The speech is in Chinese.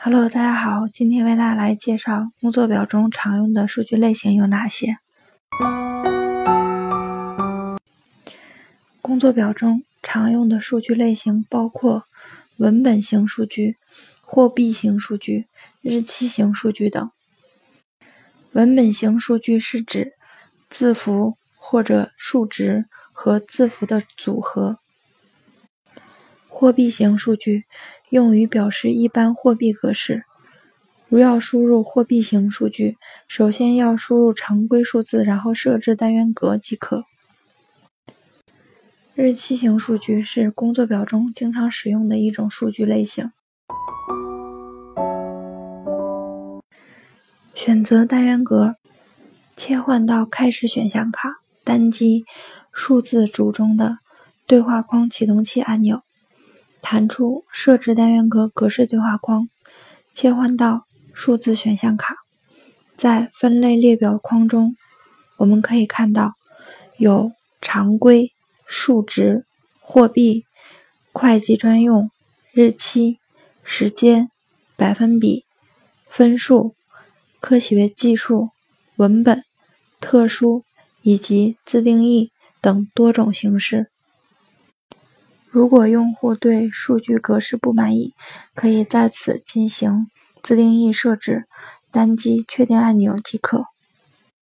Hello，大家好，今天为大家来介绍工作表中常用的数据类型有哪些。工作表中常用的数据类型包括文本型数据、货币型数据、日期型数据等。文本型数据是指字符或者数值和字符的组合。货币型数据用于表示一般货币格式。如要输入货币型数据，首先要输入常规数字，然后设置单元格即可。日期型数据是工作表中经常使用的一种数据类型。选择单元格，切换到开始选项卡，单击数字组中的对话框启动器按钮。弹出设置单元格格式对话框，切换到数字选项卡，在分类列表框中，我们可以看到有常规、数值、货币、会计专用、日期、时间、百分比、分数、科学技术、文本、特殊以及自定义等多种形式。如果用户对数据格式不满意，可以在此进行自定义设置，单击确定按钮即可。